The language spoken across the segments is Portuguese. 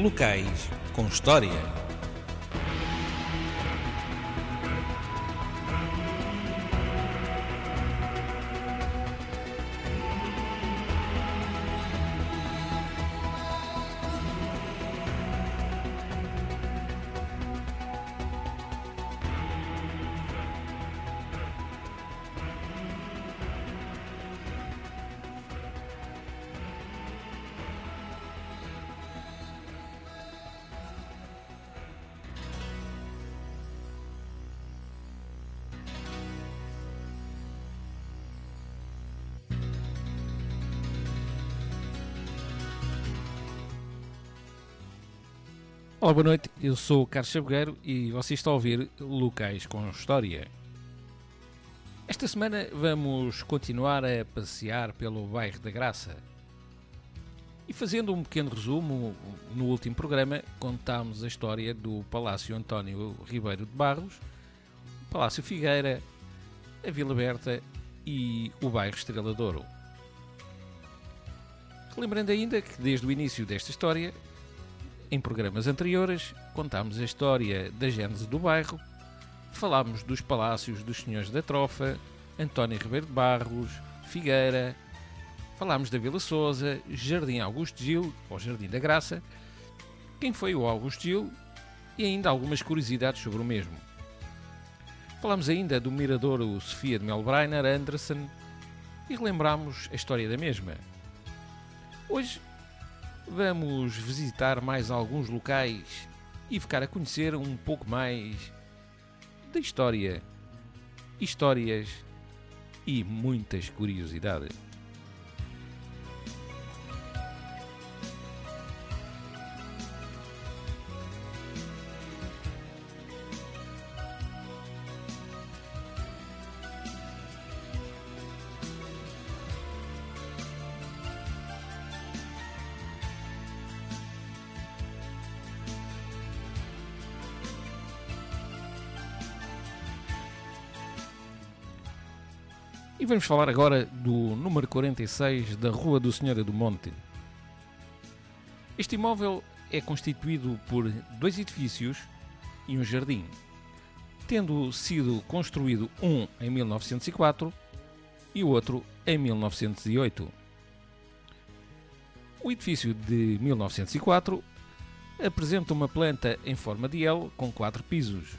locais com história. Olá, boa noite. Eu sou o Carlos Chabogueiro e você está a ouvir Locais com História. Esta semana vamos continuar a passear pelo bairro da Graça. E fazendo um pequeno resumo, no último programa contámos a história do Palácio António Ribeiro de Barros, Palácio Figueira, a Vila Berta e o bairro Estrela de Ouro. Lembrando ainda que desde o início desta história em programas anteriores, contámos a história da gênese do bairro, falámos dos palácios dos senhores da Trofa, António Ribeiro de Barros, Figueira, falámos da Vila Souza, Jardim Augusto Gil, ou Jardim da Graça, quem foi o Augusto Gil e ainda algumas curiosidades sobre o mesmo. Falámos ainda do miradouro Sofia de Melbreiner Anderson e relembramos a história da mesma. Hoje vamos visitar mais alguns locais e ficar a conhecer um pouco mais da história, histórias e muitas curiosidades. E vamos falar agora do número 46 da Rua do Senhora do Monte. Este imóvel é constituído por dois edifícios e um jardim, tendo sido construído um em 1904 e o outro em 1908. O edifício de 1904 apresenta uma planta em forma de L com quatro pisos.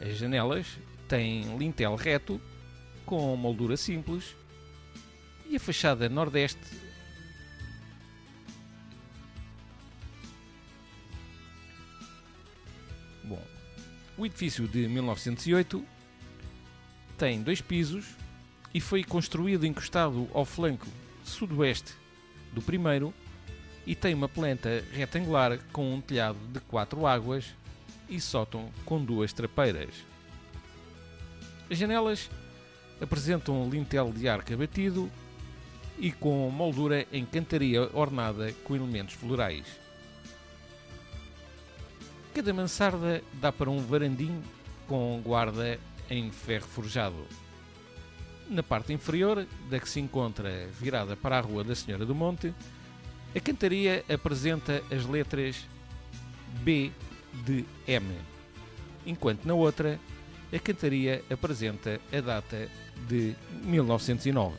As janelas têm lintel reto com moldura simples e a fachada nordeste Bom, o edifício de 1908 tem dois pisos e foi construído encostado ao flanco sudoeste do primeiro e tem uma planta retangular com um telhado de quatro águas e sótão com duas trapeiras. As janelas apresentam um lintel de arco batido e com moldura em cantaria ornada com elementos florais. Cada mansarda dá para um varandim com guarda em ferro forjado. Na parte inferior, da que se encontra virada para a Rua da Senhora do Monte, a cantaria apresenta as letras B de M, enquanto na outra a cantaria apresenta a data de 1909.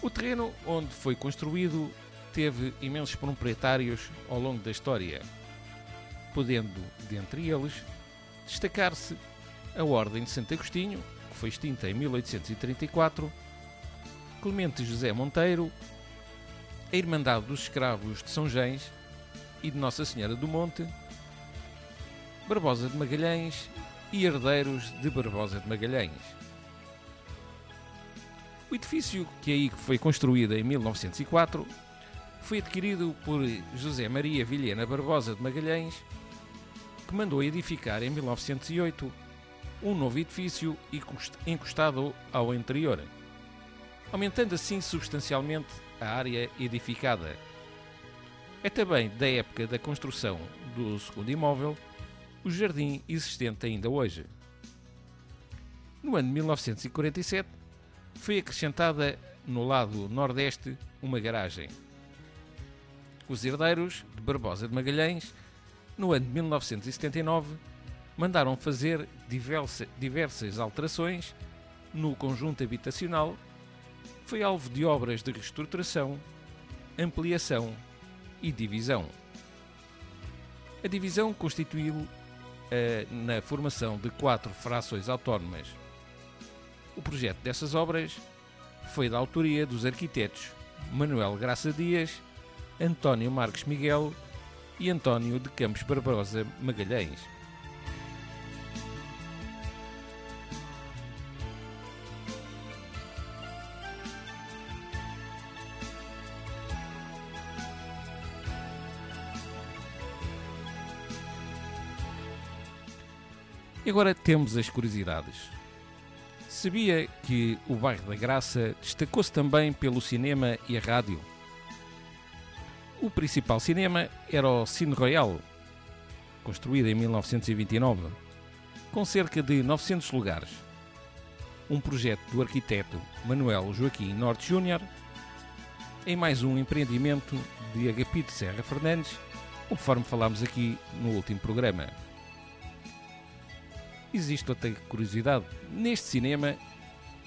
O terreno onde foi construído teve imensos proprietários ao longo da história, podendo, dentre eles, destacar-se a Ordem de Santo Agostinho, que foi extinta em 1834, Clemente José Monteiro, a Irmandade dos Escravos de São Gens e de Nossa Senhora do Monte, Barbosa de Magalhães e herdeiros de Barbosa de Magalhães. O edifício que aí foi construído em 1904 foi adquirido por José Maria Vilhena Barbosa de Magalhães, que mandou edificar em 1908 um novo edifício encostado ao anterior, aumentando assim substancialmente a área edificada. É também da época da construção do segundo imóvel o jardim existente ainda hoje. No ano de 1947, foi acrescentada no lado nordeste uma garagem. Os herdeiros de Barbosa de Magalhães, no ano de 1979, mandaram fazer diversa, diversas alterações no conjunto habitacional, foi alvo de obras de reestruturação, ampliação e divisão. A divisão constituiu na formação de quatro frações autónomas. O projeto dessas obras foi da autoria dos arquitetos Manuel Graça Dias, António Marques Miguel e António de Campos Barbosa Magalhães. E agora temos as curiosidades. Sabia que o bairro da Graça destacou-se também pelo cinema e a rádio? O principal cinema era o Cine Royal, construído em 1929, com cerca de 900 lugares. Um projeto do arquiteto Manuel Joaquim Norte Júnior, em mais um empreendimento de Agapito Serra Fernandes, conforme falámos aqui no último programa existe outra curiosidade. Neste cinema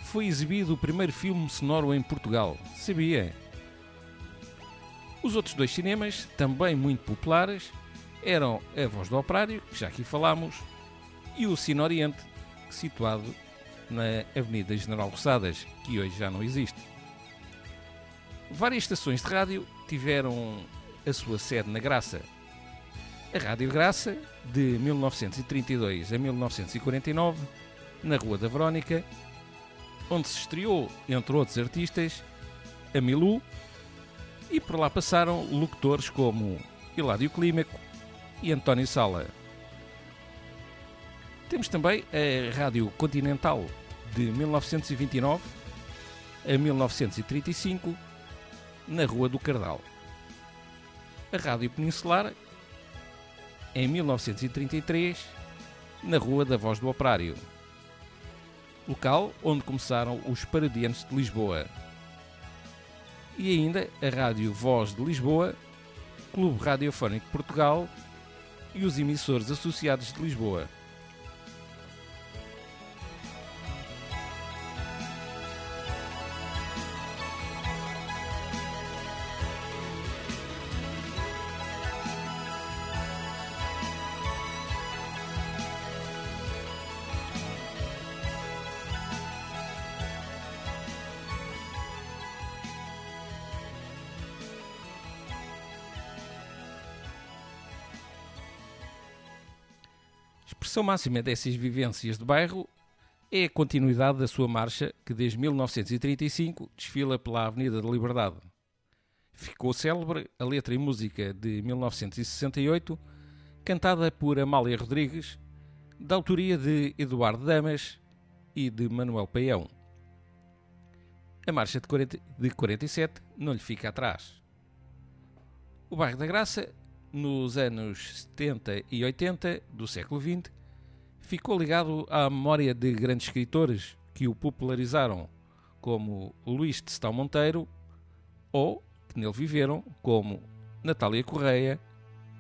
foi exibido o primeiro filme sonoro em Portugal. Sabia? Os outros dois cinemas, também muito populares, eram a Voz do Operário, que já aqui falámos, e o Cine Oriente, situado na Avenida General Roçadas, que hoje já não existe. Várias estações de rádio tiveram a sua sede na Graça, a Rádio Graça, de 1932 a 1949, na Rua da Verónica, onde se estreou, entre outros artistas, a Milu, e por lá passaram locutores como Hilário Clímaco e António Sala. Temos também a Rádio Continental, de 1929 a 1935, na Rua do Cardal. A Rádio Peninsular, em 1933, na Rua da Voz do Operário, local onde começaram os Paradianos de Lisboa. E ainda a Rádio Voz de Lisboa, Clube Radiofónico Portugal e os emissores associados de Lisboa. Expressão máxima dessas vivências de bairro é a continuidade da sua marcha que desde 1935 desfila pela Avenida da Liberdade. Ficou célebre a letra e música de 1968, cantada por Amália Rodrigues, da autoria de Eduardo Damas e de Manuel Paião. A marcha de, 40, de 47 não lhe fica atrás. O bairro da Graça, nos anos 70 e 80 do século XX, ficou ligado à memória de grandes escritores que o popularizaram, como Luís de Sestão Monteiro, ou que nele viveram, como Natália Correia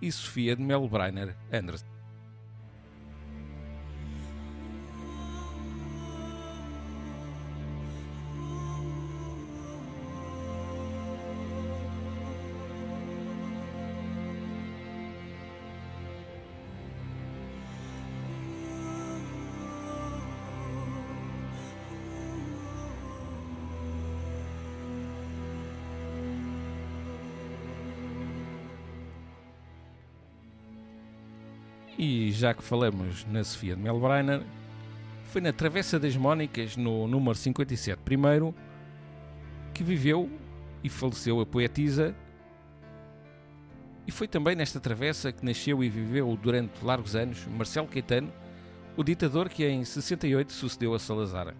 e Sofia de Melbreiner Anderson. E já que falamos na Sofia de Melbreiner, foi na Travessa das Mónicas, no número 57 primeiro, que viveu e faleceu a poetisa. E foi também nesta travessa que nasceu e viveu durante largos anos Marcelo Caetano, o ditador que em 68 sucedeu a Salazar.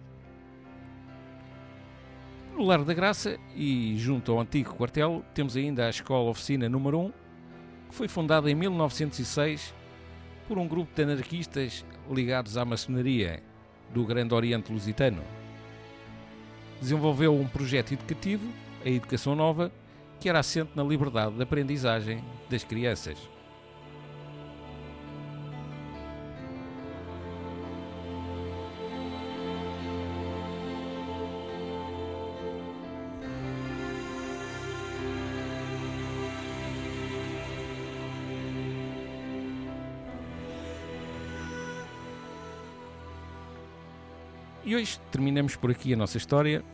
No Lar da Graça e junto ao antigo quartel temos ainda a Escola Oficina número 1, que foi fundada em 1906 por um grupo de anarquistas ligados à maçonaria do Grande Oriente Lusitano. Desenvolveu um projeto educativo, a Educação Nova, que era assente na liberdade de aprendizagem das crianças. E hoje terminamos por aqui a nossa história.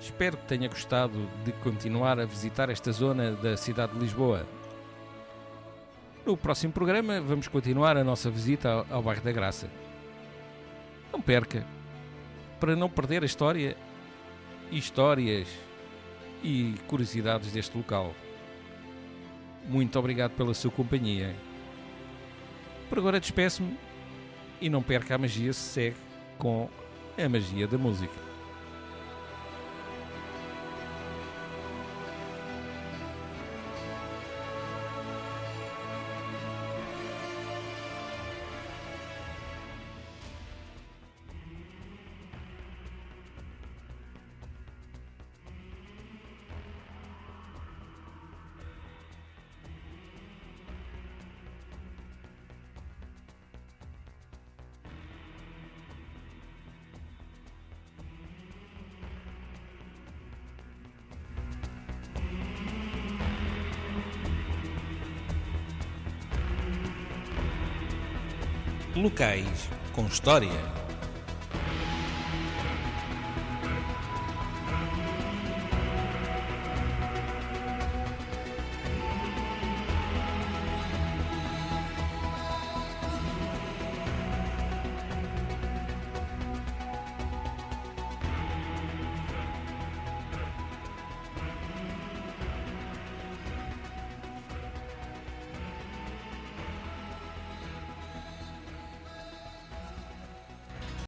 Espero que tenha gostado de continuar a visitar esta zona da cidade de Lisboa. No próximo programa vamos continuar a nossa visita ao bairro da Graça. Não perca, para não perder a história, histórias e curiosidades deste local. Muito obrigado pela sua companhia. Por agora despeço-me e não perca a magia se segue com a magia da música. Locais com história.